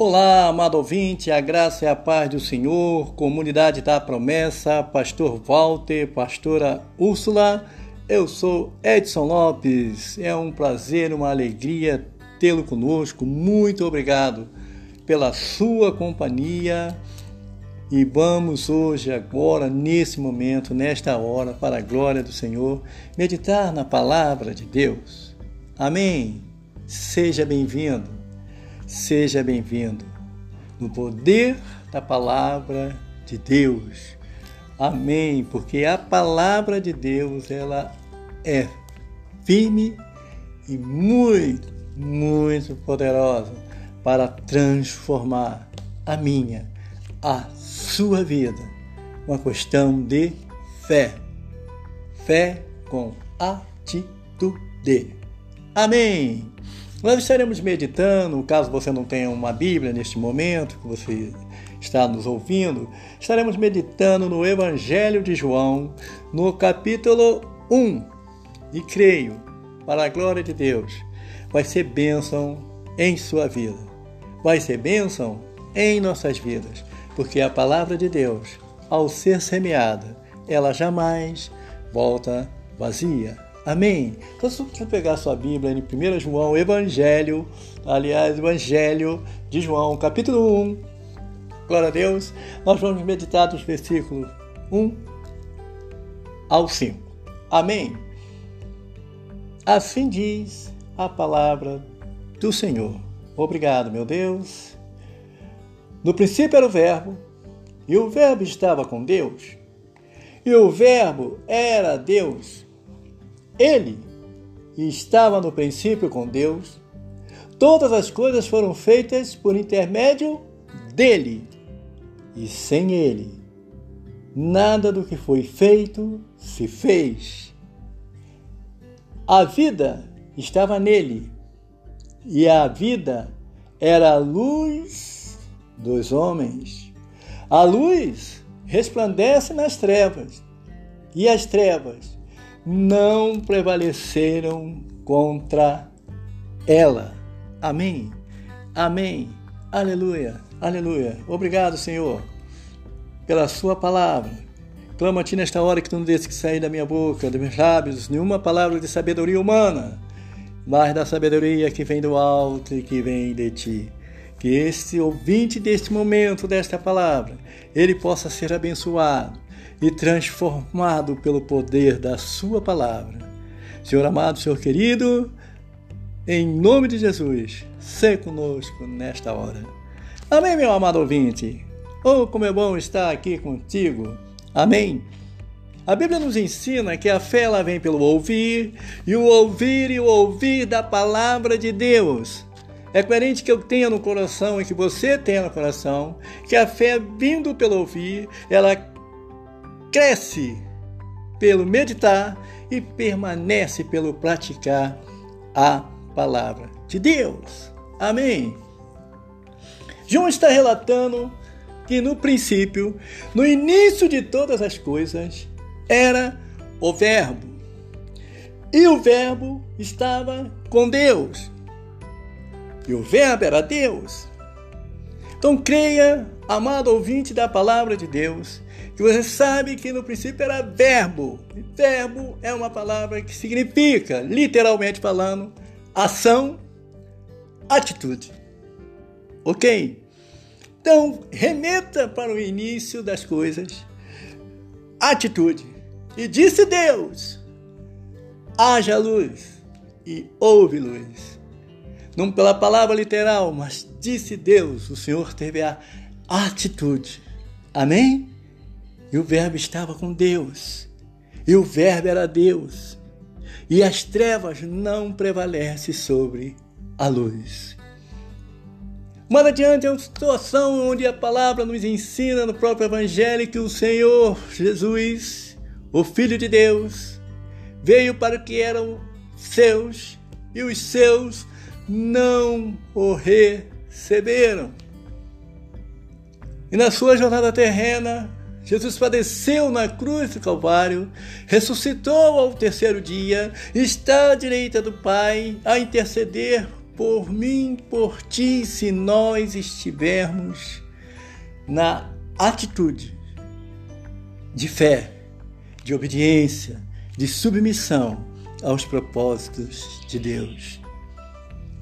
Olá, amado ouvinte, a graça e a paz do Senhor, comunidade da promessa, pastor Walter, pastora Úrsula, eu sou Edson Lopes, é um prazer, uma alegria tê-lo conosco, muito obrigado pela sua companhia e vamos hoje, agora, nesse momento, nesta hora, para a glória do Senhor, meditar na palavra de Deus. Amém. Seja bem-vindo. Seja bem-vindo no poder da palavra de Deus. Amém, porque a palavra de Deus ela é firme e muito, muito poderosa para transformar a minha, a sua vida. Uma questão de fé. Fé com atitude. Amém. Nós estaremos meditando, caso você não tenha uma Bíblia neste momento, que você está nos ouvindo, estaremos meditando no Evangelho de João, no capítulo 1. E creio, para a glória de Deus, vai ser bênção em sua vida. Vai ser bênção em nossas vidas, porque a palavra de Deus, ao ser semeada, ela jamais volta vazia. Amém? Então, se você pegar sua Bíblia em 1 João, Evangelho, aliás, Evangelho de João, capítulo 1, glória a Deus, nós vamos meditar dos versículos 1 ao 5. Amém? Assim diz a palavra do Senhor. Obrigado, meu Deus. No princípio era o Verbo, e o Verbo estava com Deus, e o Verbo era Deus. Ele estava no princípio com Deus. Todas as coisas foram feitas por intermédio dele. E sem ele, nada do que foi feito se fez. A vida estava nele, e a vida era a luz dos homens. A luz resplandece nas trevas, e as trevas não prevaleceram contra ela. Amém. Amém. Aleluia. Aleluia. Obrigado, Senhor, pela sua palavra. Clamo a ti nesta hora que tu não deixes que sair da minha boca, dos meus lábios, nenhuma palavra de sabedoria humana, mas da sabedoria que vem do alto e que vem de ti. Que este ouvinte deste momento, desta palavra, ele possa ser abençoado e transformado pelo poder da Sua palavra. Senhor amado, Senhor querido, em nome de Jesus, seja conosco nesta hora. Amém, meu amado ouvinte? Oh, como é bom estar aqui contigo. Amém. A Bíblia nos ensina que a fé ela vem pelo ouvir, e o ouvir e o ouvir da palavra de Deus. É coerente que eu tenha no coração e que você tenha no coração que a fé vindo pelo ouvir, ela cresce pelo meditar e permanece pelo praticar a palavra de Deus. Amém. João está relatando que no princípio, no início de todas as coisas, era o Verbo. E o Verbo estava com Deus. E o Verbo era Deus. Então creia, amado ouvinte da palavra de Deus, que você sabe que no princípio era verbo. E verbo é uma palavra que significa, literalmente falando, ação, atitude. Ok? Então, remeta para o início das coisas, atitude. E disse Deus: haja luz, e houve luz. Não pela palavra literal, mas disse Deus, o Senhor teve a atitude. Amém? E o Verbo estava com Deus. E o Verbo era Deus. E as trevas não prevalecem sobre a luz. Mais adiante é uma situação onde a palavra nos ensina no próprio Evangelho que o Senhor Jesus, o Filho de Deus, veio para o que eram seus e os seus não o receberam. E na sua jornada terrena, Jesus padeceu na cruz do Calvário, ressuscitou ao terceiro dia, está à direita do Pai a interceder por mim, por ti, se nós estivermos na atitude de fé, de obediência, de submissão aos propósitos de Deus.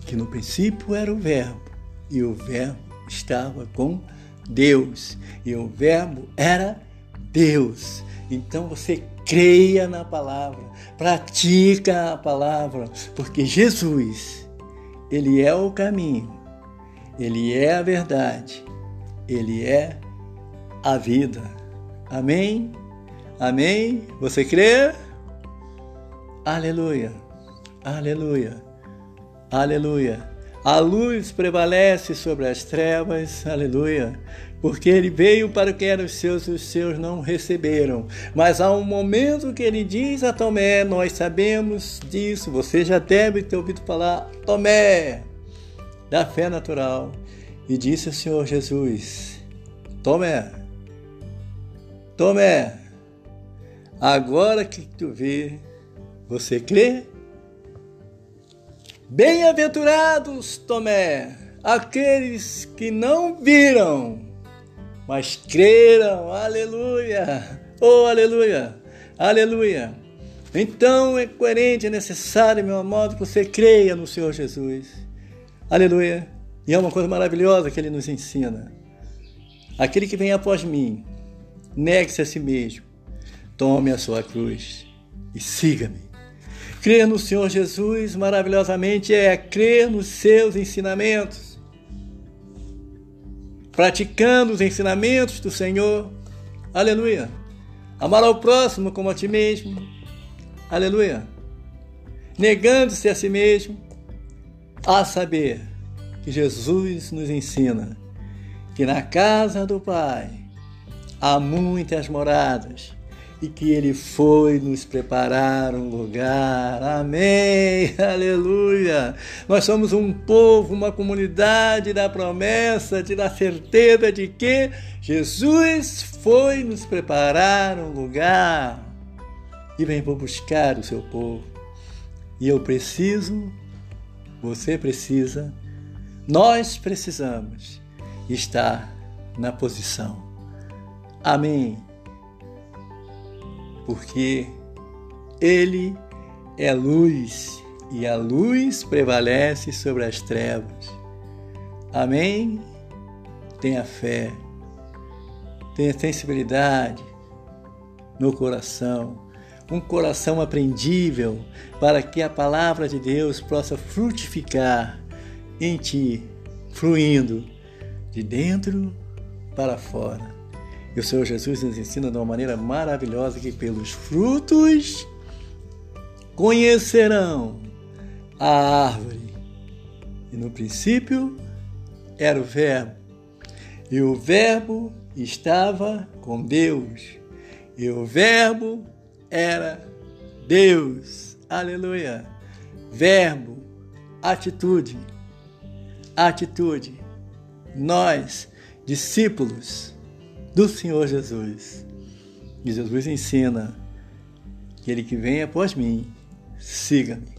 Que no princípio era o Verbo, e o Verbo estava com Deus, e o Verbo era Deus. Então você creia na palavra, pratica a palavra, porque Jesus, ele é o caminho, ele é a verdade, ele é a vida. Amém? Amém? Você crê? Aleluia. Aleluia. Aleluia. A luz prevalece sobre as trevas, aleluia, porque ele veio para o que eram seus e os seus não receberam. Mas há um momento que ele diz a Tomé, nós sabemos disso, você já deve ter ouvido falar, Tomé, da fé natural. E disse o Senhor Jesus, Tomé, Tomé, agora que tu vê, você crê? Bem-aventurados, Tomé, aqueles que não viram, mas creram. Aleluia! Oh, aleluia! Aleluia! Então é coerente, é necessário, meu amado, que você creia no Senhor Jesus. Aleluia! E é uma coisa maravilhosa que ele nos ensina. Aquele que vem após mim, negue-se a si mesmo, tome a sua cruz e siga-me. Crer no Senhor Jesus maravilhosamente é crer nos seus ensinamentos. Praticando os ensinamentos do Senhor. Aleluia. Amar ao próximo como a ti mesmo. Aleluia. Negando-se a si mesmo. A saber que Jesus nos ensina que na casa do Pai há muitas moradas e que Ele foi nos preparar um lugar. Amém! Aleluia! Nós somos um povo, uma comunidade da promessa, de da certeza de que Jesus foi nos preparar um lugar e vem por buscar o seu povo. E eu preciso, você precisa, nós precisamos estar na posição. Amém porque Ele é luz e a luz prevalece sobre as trevas. Amém? Tenha fé, tenha sensibilidade no coração, um coração aprendível para que a palavra de Deus possa frutificar em ti, fluindo de dentro para fora. E o Senhor Jesus nos ensina de uma maneira maravilhosa que pelos frutos conhecerão a árvore. E no princípio era o Verbo, e o Verbo estava com Deus, e o Verbo era Deus. Aleluia! Verbo, atitude, atitude. Nós, discípulos, do Senhor Jesus. E Jesus ensina que ele que vem após mim, siga-me.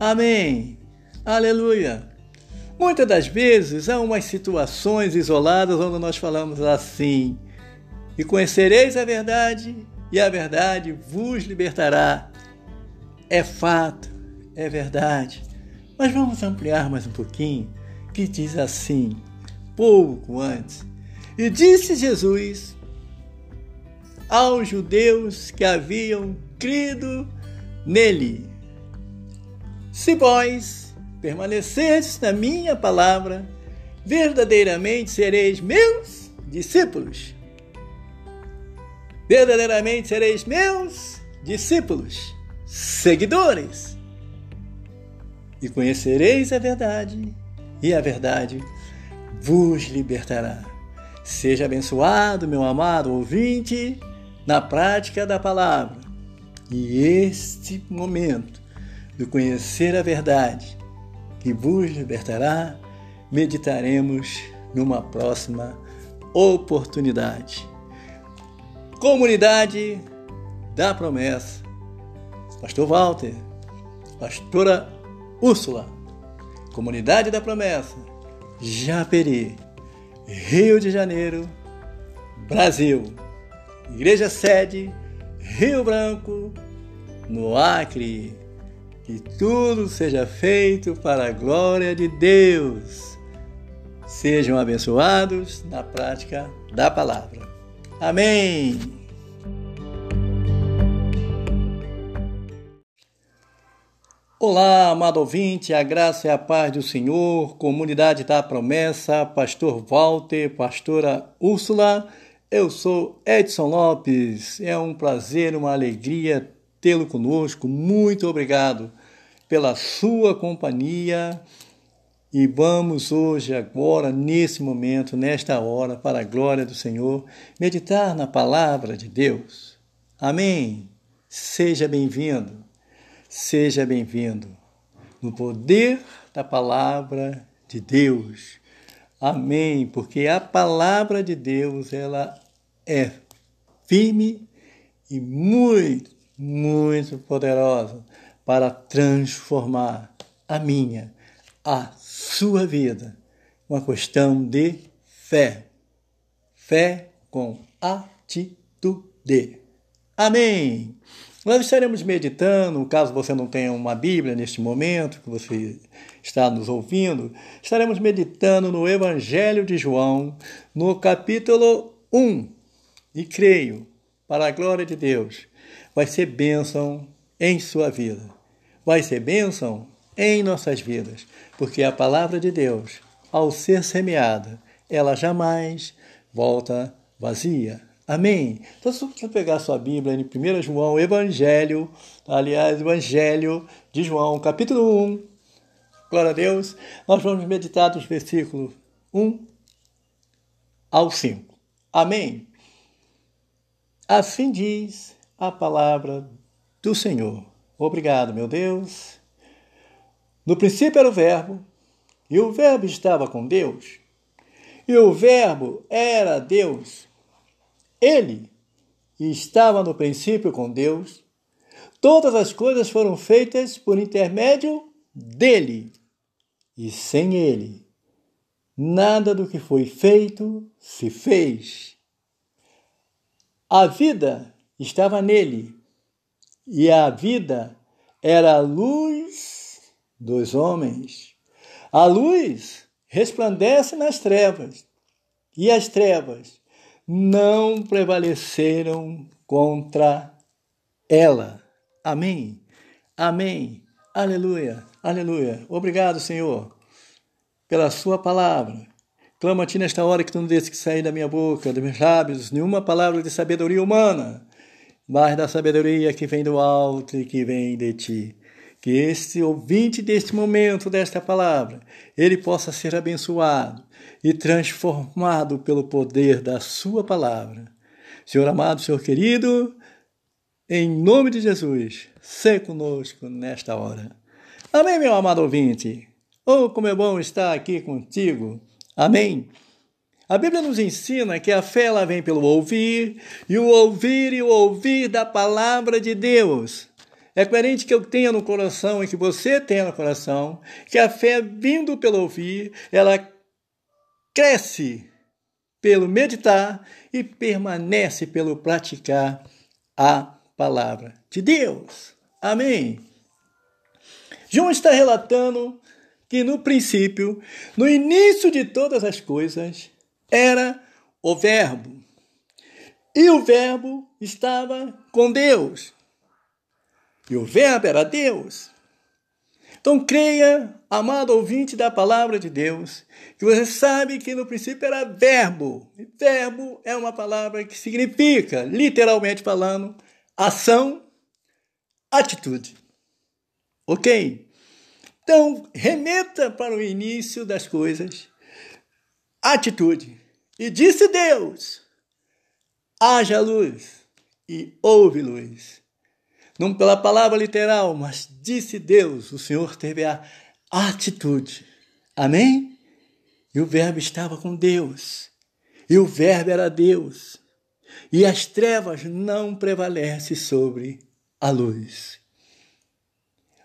Amém. Aleluia. Muitas das vezes há umas situações isoladas onde nós falamos assim: E conhecereis a verdade, e a verdade vos libertará. É fato, é verdade. Mas vamos ampliar mais um pouquinho, que diz assim, pouco antes e disse Jesus aos judeus que haviam crido nele: Se vós permanecerdes na minha palavra, verdadeiramente sereis meus discípulos. Verdadeiramente sereis meus discípulos, seguidores. E conhecereis a verdade, e a verdade vos libertará. Seja abençoado, meu amado ouvinte, na prática da palavra. E este momento de conhecer a verdade que vos libertará, meditaremos numa próxima oportunidade. Comunidade da Promessa. Pastor Walter, Pastora Úrsula. Comunidade da Promessa, Japeri, Rio de Janeiro, Brasil. Igreja sede, Rio Branco, no Acre. Que tudo seja feito para a glória de Deus. Sejam abençoados na prática da palavra. Amém. Olá, amado ouvinte, a graça e a paz do Senhor, comunidade da promessa, pastor Walter, pastora Úrsula, eu sou Edson Lopes, é um prazer, uma alegria tê-lo conosco, muito obrigado pela sua companhia e vamos hoje, agora, nesse momento, nesta hora, para a glória do Senhor, meditar na palavra de Deus. Amém? Seja bem-vindo. Seja bem-vindo no poder da palavra de Deus. Amém, porque a palavra de Deus ela é firme e muito, muito poderosa para transformar a minha, a sua vida. Uma questão de fé. Fé com atitude. Amém. Nós estaremos meditando, caso você não tenha uma Bíblia neste momento, que você está nos ouvindo, estaremos meditando no Evangelho de João, no capítulo 1. E creio, para a glória de Deus, vai ser bênção em sua vida. Vai ser bênção em nossas vidas, porque a palavra de Deus, ao ser semeada, ela jamais volta vazia. Amém? Então, se você pegar sua Bíblia em 1 João, Evangelho, aliás, Evangelho de João, capítulo 1, glória a Deus, nós vamos meditar dos versículos 1 ao 5. Amém? Assim diz a palavra do Senhor. Obrigado, meu Deus. No princípio era o Verbo, e o Verbo estava com Deus, e o Verbo era Deus. Ele estava no princípio com Deus. Todas as coisas foram feitas por intermédio dele. E sem ele, nada do que foi feito se fez. A vida estava nele, e a vida era a luz dos homens. A luz resplandece nas trevas, e as trevas não prevaleceram contra ela. Amém. Amém. Aleluia. Aleluia. Obrigado, Senhor, pela sua palavra. Clamo a ti nesta hora que tu não deixes que sair da minha boca, dos meus lábios, nenhuma palavra de sabedoria humana, mas da sabedoria que vem do alto e que vem de ti que este ouvinte deste momento, desta palavra, ele possa ser abençoado e transformado pelo poder da sua palavra. Senhor amado, Senhor querido, em nome de Jesus, se conosco nesta hora. Amém, meu amado ouvinte. Oh, como é bom estar aqui contigo. Amém. A Bíblia nos ensina que a fé ela vem pelo ouvir, e o ouvir e o ouvir da palavra de Deus. É coerente que eu tenha no coração e que você tenha no coração que a fé, vindo pelo ouvir, ela cresce pelo meditar e permanece pelo praticar a palavra de Deus. Amém. João está relatando que no princípio, no início de todas as coisas, era o Verbo. E o Verbo estava com Deus. E o Verbo era Deus. Então creia, amado ouvinte da palavra de Deus, que você sabe que no princípio era verbo. E verbo é uma palavra que significa, literalmente falando, ação, atitude. Ok? Então, remeta para o início das coisas, atitude. E disse Deus: haja luz, e houve luz não pela palavra literal, mas disse Deus, o Senhor teve a atitude. Amém? E o Verbo estava com Deus. E o Verbo era Deus. E as trevas não prevalecem sobre a luz.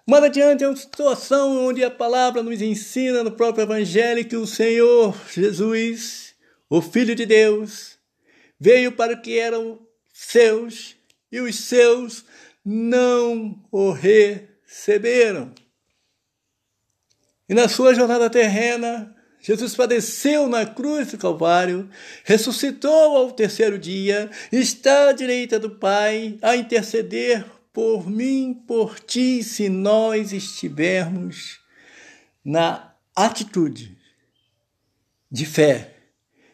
Mais adiante é uma situação onde a palavra nos ensina no próprio Evangelho que o Senhor Jesus, o Filho de Deus, veio para o que eram seus e os seus não o receberam. E na sua jornada terrena, Jesus padeceu na cruz do Calvário, ressuscitou ao terceiro dia, está à direita do Pai a interceder por mim, por ti, se nós estivermos na atitude de fé,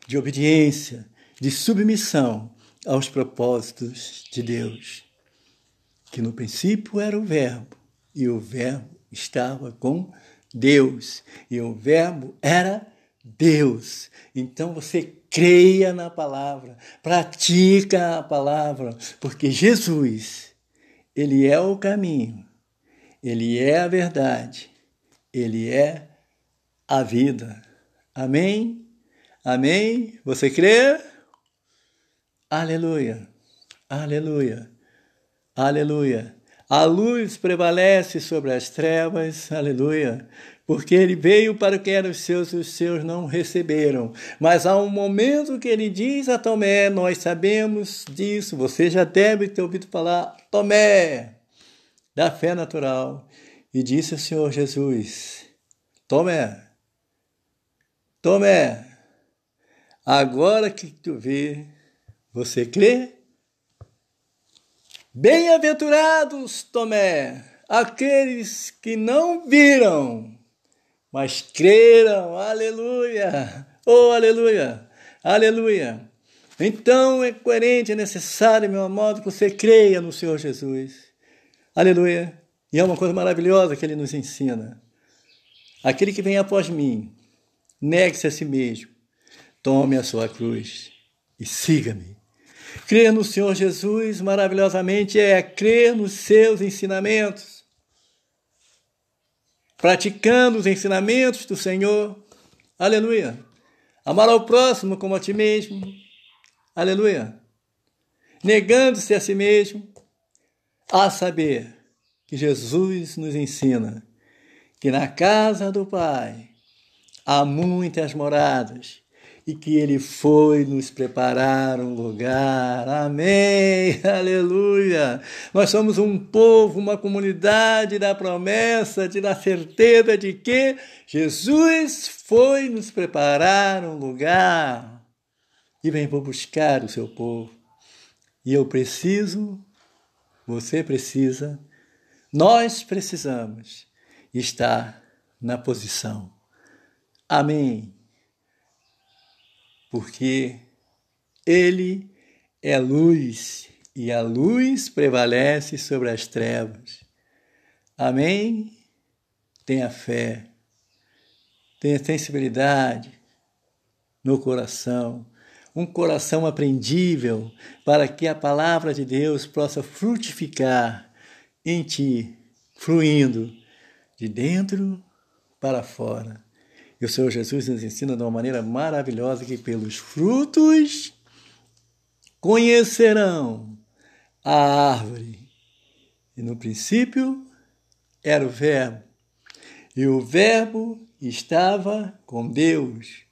de obediência, de submissão aos propósitos de Deus. Que no princípio era o Verbo, e o Verbo estava com Deus. E o Verbo era Deus. Então você creia na palavra, pratica a palavra, porque Jesus, ele é o caminho, ele é a verdade, ele é a vida. Amém? Amém? Você crê? Aleluia. Aleluia. Aleluia. A luz prevalece sobre as trevas, aleluia, porque ele veio para o que eram seus e os seus não receberam. Mas há um momento que ele diz a Tomé, nós sabemos disso, você já deve ter ouvido falar, Tomé, da fé natural. E disse o Senhor Jesus, Tomé, Tomé, agora que tu vê, você crê? Bem-aventurados, Tomé, aqueles que não viram, mas creram. Aleluia! Oh, aleluia! Aleluia! Então é coerente, é necessário, meu amado, que você creia no Senhor Jesus. Aleluia! E é uma coisa maravilhosa que ele nos ensina. Aquele que vem após mim, negue-se a si mesmo, tome a sua cruz e siga-me. Crer no Senhor Jesus maravilhosamente é crer nos seus ensinamentos, praticando os ensinamentos do Senhor. Aleluia. Amar ao próximo como a ti mesmo. Aleluia. Negando-se a si mesmo, a saber que Jesus nos ensina que na casa do Pai há muitas moradas e que Ele foi nos preparar um lugar. Amém! Aleluia! Nós somos um povo, uma comunidade da promessa, de da certeza de que Jesus foi nos preparar um lugar e vem por buscar o seu povo. E eu preciso, você precisa, nós precisamos estar na posição. Amém porque Ele é luz e a luz prevalece sobre as trevas. Amém? Tenha fé, tenha sensibilidade no coração, um coração aprendível para que a palavra de Deus possa frutificar em ti, fluindo de dentro para fora. E o Senhor Jesus nos ensina de uma maneira maravilhosa que pelos frutos conhecerão a árvore. E no princípio era o Verbo. E o Verbo estava com Deus.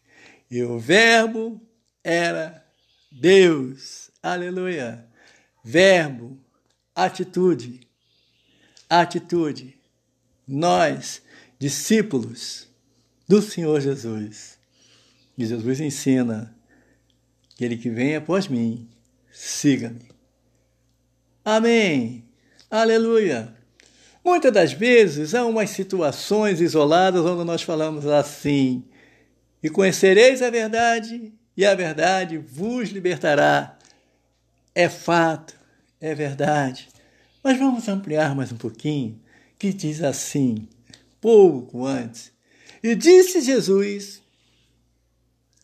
E o Verbo era Deus. Aleluia. Verbo, atitude. Atitude. Nós, discípulos do Senhor Jesus. E Jesus ensina: aquele que vem após mim, siga-me. Amém. Aleluia. Muitas das vezes há umas situações isoladas onde nós falamos assim: e conhecereis a verdade, e a verdade vos libertará. É fato, é verdade. Mas vamos ampliar mais um pouquinho, que diz assim, pouco antes: e disse Jesus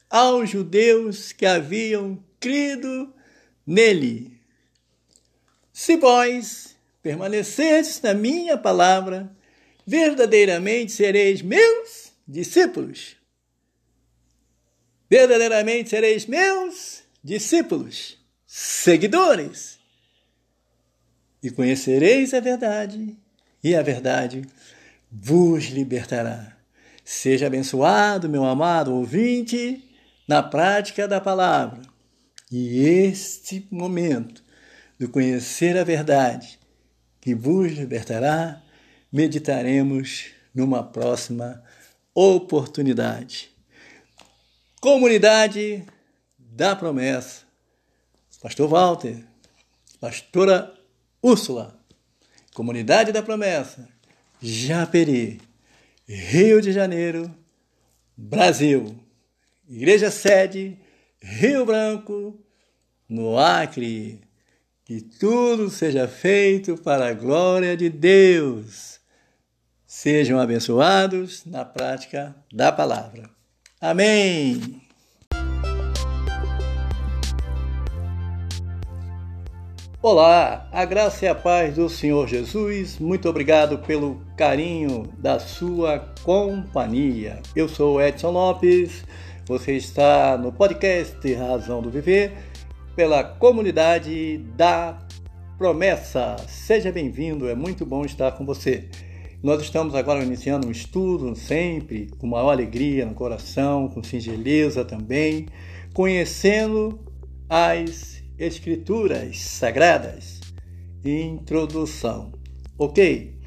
aos judeus que haviam crido nele: Se vós permanecerdes na minha palavra, verdadeiramente sereis meus discípulos. Verdadeiramente sereis meus discípulos, seguidores. E conhecereis a verdade, e a verdade vos libertará. Seja abençoado, meu amado ouvinte, na prática da palavra. E este momento de conhecer a verdade que vos libertará, meditaremos numa próxima oportunidade. Comunidade da Promessa. Pastor Walter, Pastora Úrsula, Comunidade da Promessa, Japeri, Rio de Janeiro, Brasil. Igreja sede, Rio Branco, no Acre. Que tudo seja feito para a glória de Deus. Sejam abençoados na prática da palavra. Amém. Olá, a graça e a paz do Senhor Jesus. Muito obrigado pelo carinho da sua companhia. Eu sou Edson Lopes. Você está no podcast Razão do Viver pela comunidade da Promessa. Seja bem-vindo, é muito bom estar com você. Nós estamos agora iniciando um estudo, sempre com maior alegria no coração, com singeleza também, conhecendo as Escrituras Sagradas. Introdução. Ok?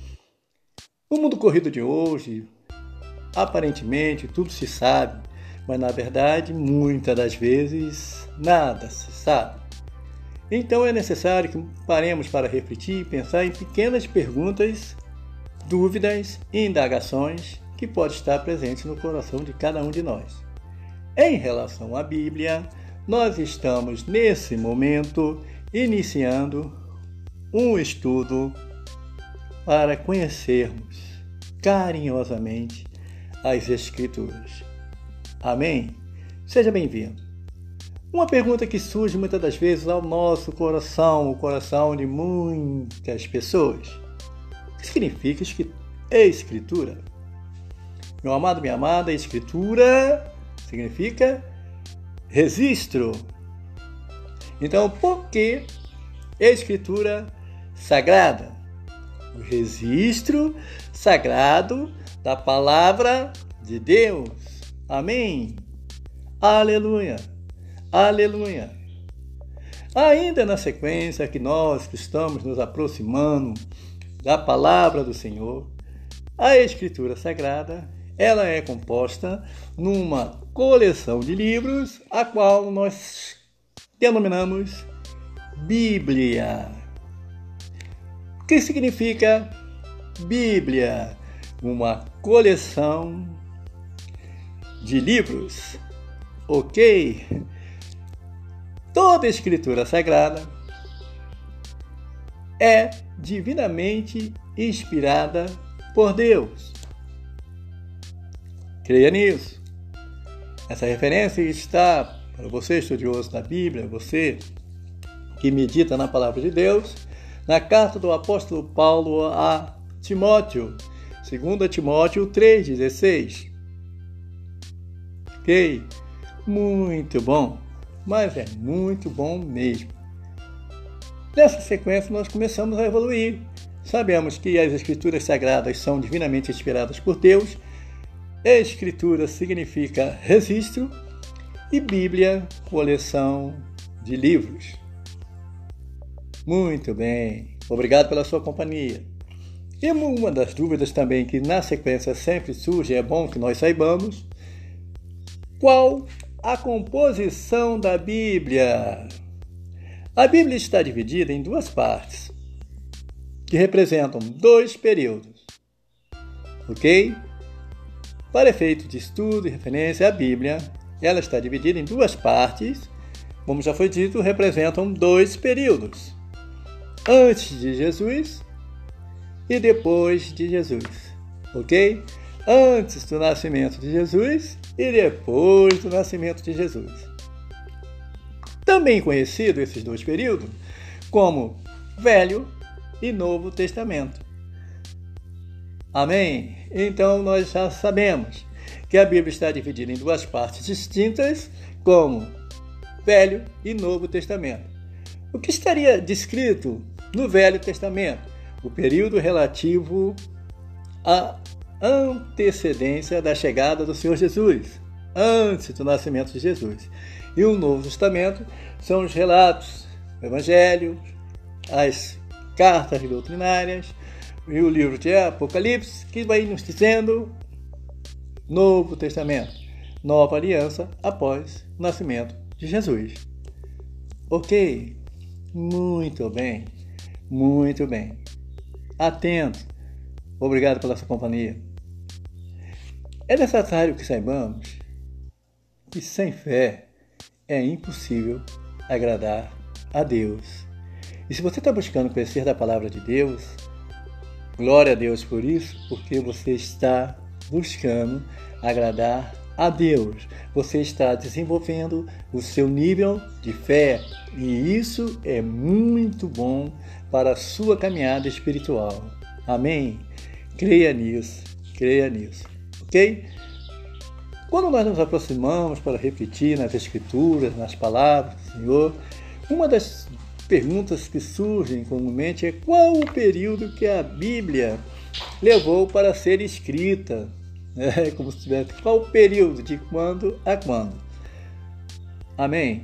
No mundo corrido de hoje, aparentemente tudo se sabe, mas na verdade, muitas das vezes, nada se sabe. Então é necessário que paremos para refletir e pensar em pequenas perguntas, dúvidas e indagações que podem estar presentes no coração de cada um de nós. Em relação à Bíblia, nós estamos nesse momento iniciando um estudo para conhecermos carinhosamente as Escrituras. Amém? Seja bem-vindo. Uma pergunta que surge muitas das vezes ao nosso coração, o coração de muitas pessoas: o que significa Escritura? Meu amado, minha amada, Escritura significa registro. Então, por que escritura sagrada? O registro sagrado da palavra de Deus. Amém. Aleluia. Aleluia. Ainda na sequência que nós estamos nos aproximando da palavra do Senhor, a Escritura Sagrada, ela é composta numa coleção de livros, a qual nós denominamos Bíblia. O que significa Bíblia? Uma coleção de livros. Ok? Toda escritura sagrada é divinamente inspirada por Deus. Creia nisso. Essa referência está para você, estudioso da Bíblia, você que medita na palavra de Deus, na carta do apóstolo Paulo a Timóteo, 2 Timóteo 3,16. Ok? Muito bom, mas é muito bom mesmo. Nessa sequência, nós começamos a evoluir. Sabemos que as Escrituras Sagradas são divinamente inspiradas por Deus Escritura significa registro e Bíblia, coleção de livros. Muito bem, obrigado pela sua companhia. E uma das dúvidas também que na sequência sempre surge, é bom que nós saibamos, qual a composição da Bíblia? A Bíblia está dividida em duas partes, que representam dois períodos. Ok? Para efeito de estudo e referência, a Bíblia ela está dividida em duas partes, como já foi dito, representam dois períodos: antes de Jesus e depois de Jesus. Ok? Antes do nascimento de Jesus e depois do nascimento de Jesus. Também conhecido esses dois períodos como Velho e Novo Testamento. Amém? Então nós já sabemos que a Bíblia está dividida em duas partes distintas, como Velho e Novo Testamento. O que estaria descrito no Velho Testamento? o período relativo à antecedência da chegada do Senhor Jesus, antes do nascimento de Jesus. E o Novo Testamento são os relatos, o Evangelho, as cartas doutrinárias e o livro de Apocalipse, que vai nos dizendo Novo Testamento, nova aliança após o nascimento de Jesus. Ok? Muito bem, muito bem. Atento. Obrigado pela sua companhia. É necessário que saibamos que sem fé é impossível agradar a Deus. E se você está buscando conhecer da palavra de Deus, glória a Deus por isso, porque você está buscando agradar a Deus. Você está desenvolvendo o seu nível de fé e isso é muito bom para a sua caminhada espiritual. Amém? Creia nisso, creia nisso, ok? Quando nós nos aproximamos para repetir nas Escrituras, nas palavras do Senhor, uma das perguntas que surgem comumente é qual o período que a Bíblia levou para ser escrita? É como se tivesse qual o período de quando a quando. Amém?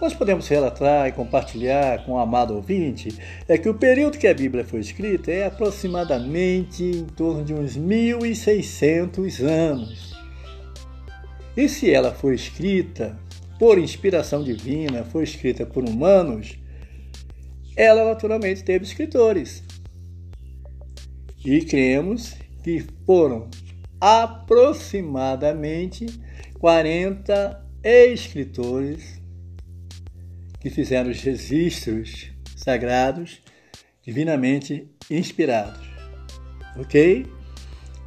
Nós podemos relatar e compartilhar com o amado ouvinte é que o período que a Bíblia foi escrita é aproximadamente em torno de uns 1600 anos. E se ela foi escrita por inspiração divina, foi escrita por humanos, ela naturalmente teve escritores. E cremos que foram aproximadamente 40 escritores que fizeram os registros sagrados divinamente inspirados. Ok?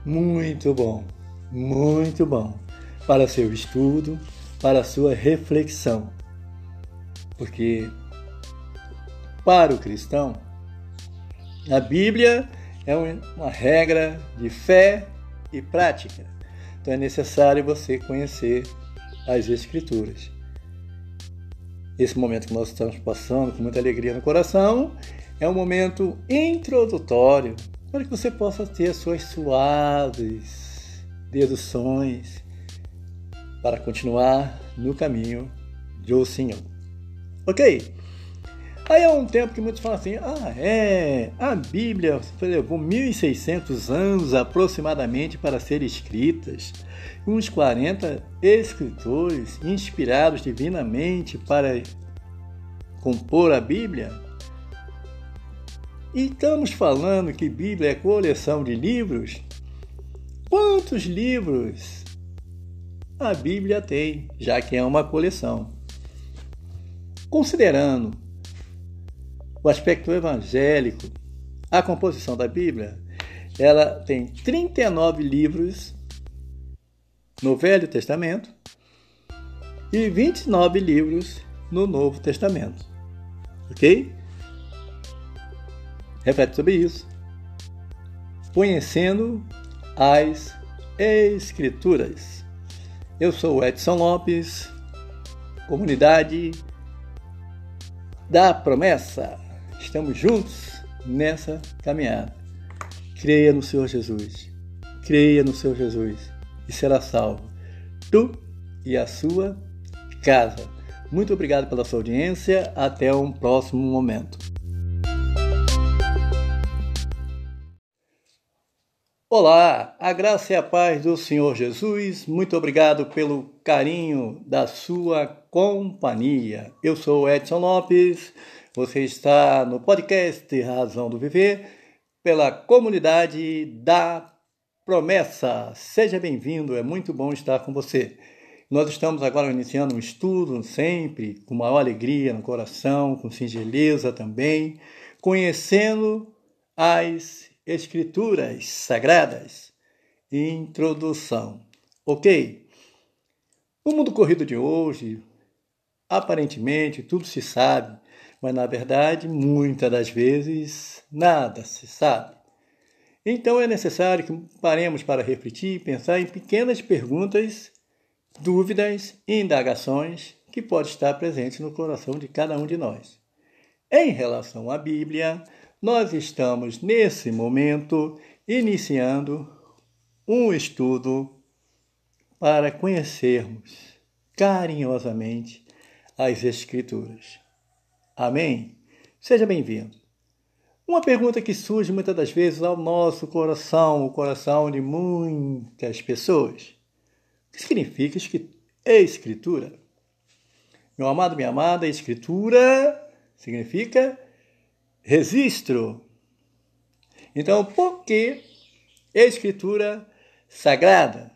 Muito bom, muito bom para seu estudo, para sua reflexão. Porque para o cristão, a Bíblia é uma regra de fé e prática. Então é necessário você conhecer as Escrituras. Esse momento que nós estamos passando com muita alegria no coração é um momento introdutório para que você possa ter suas suaves deduções para continuar no caminho do Senhor. Ok? Aí há um tempo que muitos falam assim: ah, é, a Bíblia levou 1.600 anos aproximadamente para ser escritas. Uns 40 escritores inspirados divinamente para compor a Bíblia. E estamos falando que Bíblia é coleção de livros? Quantos livros a Bíblia tem, já que é uma coleção? Considerando o aspecto evangélico, a composição da Bíblia, ela tem 39 livros no Velho Testamento e 29 livros no Novo Testamento. Ok? Repete sobre isso. Conhecendo as Escrituras. Eu sou Edson Lopes, comunidade da promessa. Estamos juntos nessa caminhada. Creia no Senhor Jesus. Creia no Senhor Jesus e será salvo. Tu e a sua casa. Muito obrigado pela sua audiência. Até um próximo momento. Olá, a graça e a paz do Senhor Jesus. Muito obrigado pelo carinho da sua companhia. Eu sou Edson Lopes você está no podcast Razão do Viver pela comunidade da Promessa. Seja bem-vindo, é muito bom estar com você. Nós estamos agora iniciando um estudo, sempre com maior alegria no coração, com singeleza também, conhecendo as Escrituras Sagradas. Introdução. Ok? No mundo corrido de hoje, aparentemente tudo se sabe, mas na verdade, muitas das vezes, nada se sabe. Então é necessário que paremos para refletir e pensar em pequenas perguntas, dúvidas e indagações que podem estar presentes no coração de cada um de nós. Em relação à Bíblia, nós estamos nesse momento iniciando um estudo para conhecermos carinhosamente as Escrituras. Amém? Seja bem-vindo. Uma pergunta que surge muitas das vezes ao nosso coração, o coração de muitas pessoas. O que significa Escritura? Meu amado, minha amada, Escritura significa registro. Então, por que Escritura sagrada?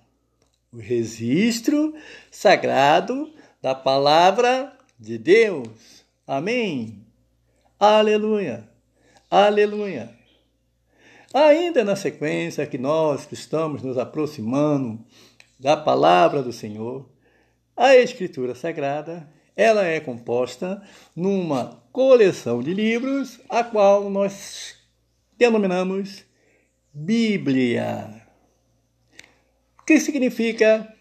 O registro sagrado da palavra de Deus. Amém. Aleluia. Aleluia. Ainda na sequência que nós estamos nos aproximando da palavra do Senhor, a Escritura Sagrada, ela é composta numa coleção de livros, a qual nós denominamos Bíblia. O que significa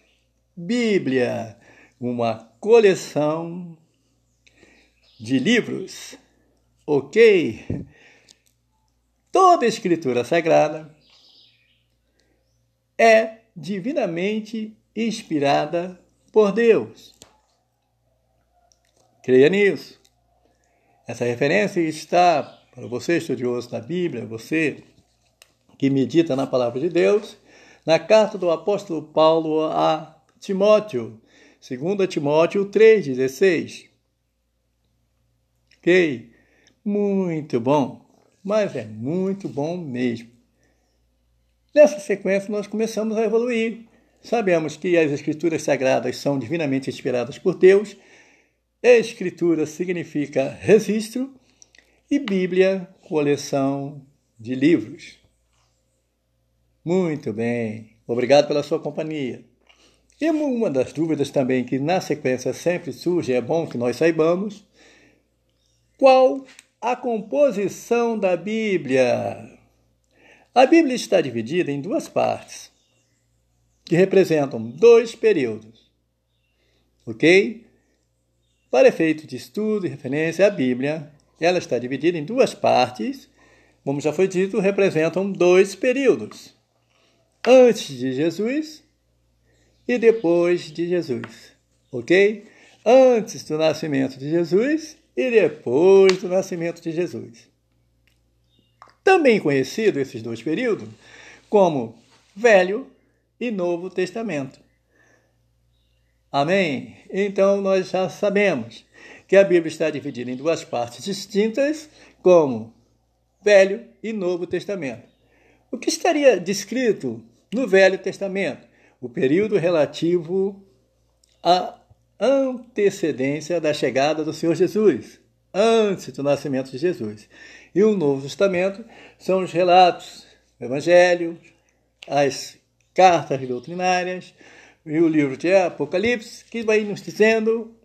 Bíblia? Uma coleção de livros, ok? Toda escritura sagrada é divinamente inspirada por Deus. Creia nisso. Essa referência está para você, estudioso da Bíblia, você que medita na palavra de Deus, na carta do apóstolo Paulo a Timóteo, 2 Timóteo 3,16. Ok? Muito bom mas é muito bom mesmo. Nessa sequência, nós começamos a evoluir. Sabemos que as Escrituras Sagradas são divinamente inspiradas por Deus, Escritura significa registro e Bíblia, coleção de livros. Muito bem, obrigado pela sua companhia. E uma das dúvidas também que na sequência sempre surge, é bom que nós saibamos, qual a composição da Bíblia. A Bíblia está dividida em duas partes, que representam dois períodos. Ok? Para efeito de estudo e referência, a Bíblia ela está dividida em duas partes, como já foi dito, representam dois períodos: antes de Jesus e depois de Jesus. Ok? Antes do nascimento de Jesus e depois do nascimento de Jesus. Também conhecido esses dois períodos como Velho e Novo Testamento. Amém? Então nós já sabemos que a Bíblia está dividida em duas partes distintas, como Velho e Novo Testamento. O que estaria descrito no Velho Testamento? O período relativo a antecedência da chegada do Senhor Jesus, antes do nascimento de Jesus. E o Novo Testamento são os relatos, o Evangelho, as cartas doutrinárias e o livro de Apocalipse, que vai nos dizendo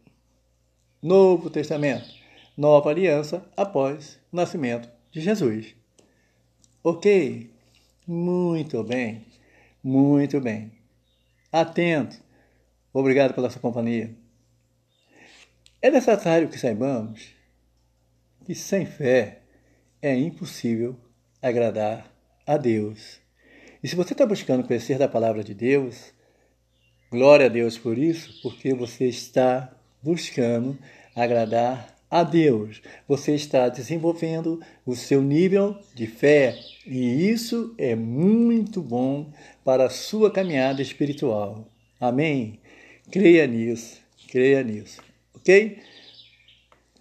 Novo Testamento, nova aliança após o nascimento de Jesus. Ok? Muito bem, muito bem. Atento. Obrigado pela sua companhia. É necessário que saibamos que sem fé é impossível agradar a Deus. E se você está buscando conhecer da palavra de Deus, glória a Deus por isso, porque você está buscando agradar a Deus. Você está desenvolvendo o seu nível de fé e isso é muito bom para a sua caminhada espiritual. Amém? Creia nisso, creia nisso ok?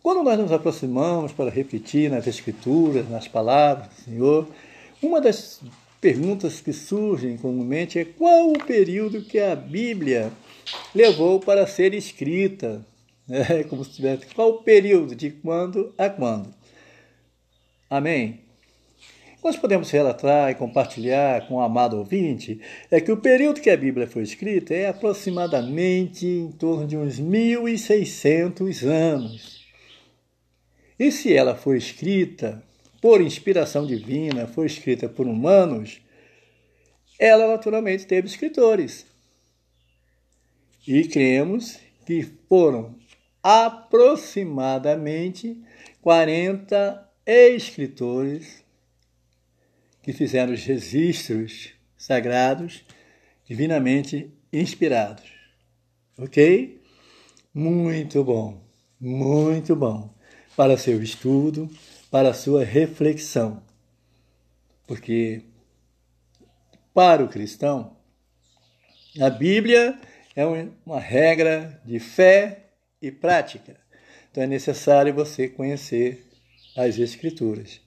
Quando nós nos aproximamos para refletir nas Escrituras, nas palavras do Senhor, uma das perguntas que surgem comumente é qual o período que a Bíblia levou para ser escrita? É como se tivesse qual o período, de quando a quando? Amém? Nós podemos relatar e compartilhar com o amado ouvinte é que o período que a Bíblia foi escrita é aproximadamente em torno de uns 1.600 anos. E se ela foi escrita por inspiração divina, foi escrita por humanos, ela naturalmente teve escritores. E cremos que foram aproximadamente 40 escritores que fizeram os registros sagrados divinamente inspirados. Ok? Muito bom, muito bom para seu estudo, para sua reflexão. Porque para o cristão, a Bíblia é uma regra de fé e prática. Então é necessário você conhecer as Escrituras.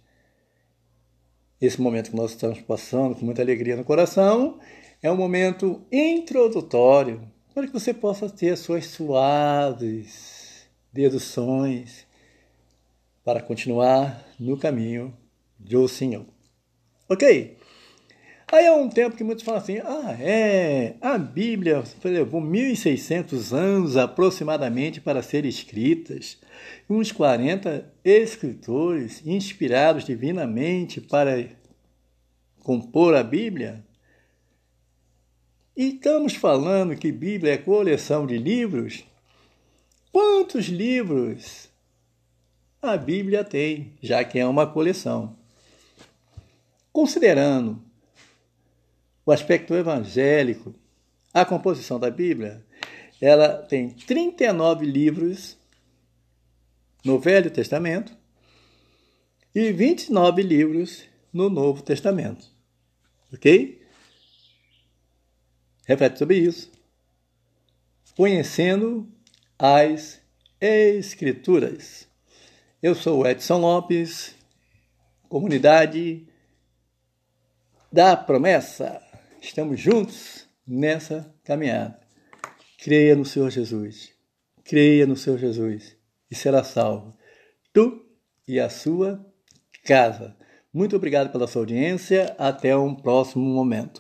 Esse momento que nós estamos passando com muita alegria no coração é um momento introdutório para que você possa ter as suas suaves deduções para continuar no caminho do Senhor. Ok? Aí há um tempo que muitos falam assim: ah, é, a Bíblia levou 1.600 anos aproximadamente para ser escritas. Uns 40 escritores inspirados divinamente para compor a Bíblia. E estamos falando que Bíblia é coleção de livros? Quantos livros a Bíblia tem, já que é uma coleção? Considerando o aspecto evangélico, a composição da Bíblia, ela tem 39 livros no Velho Testamento e 29 livros no Novo Testamento. Ok? Reflete sobre isso. Conhecendo as Escrituras. Eu sou Edson Lopes, comunidade da promessa. Estamos juntos nessa caminhada. Creia no Senhor Jesus. Creia no Senhor Jesus e será salvo. Tu e a sua casa. Muito obrigado pela sua audiência. Até um próximo momento.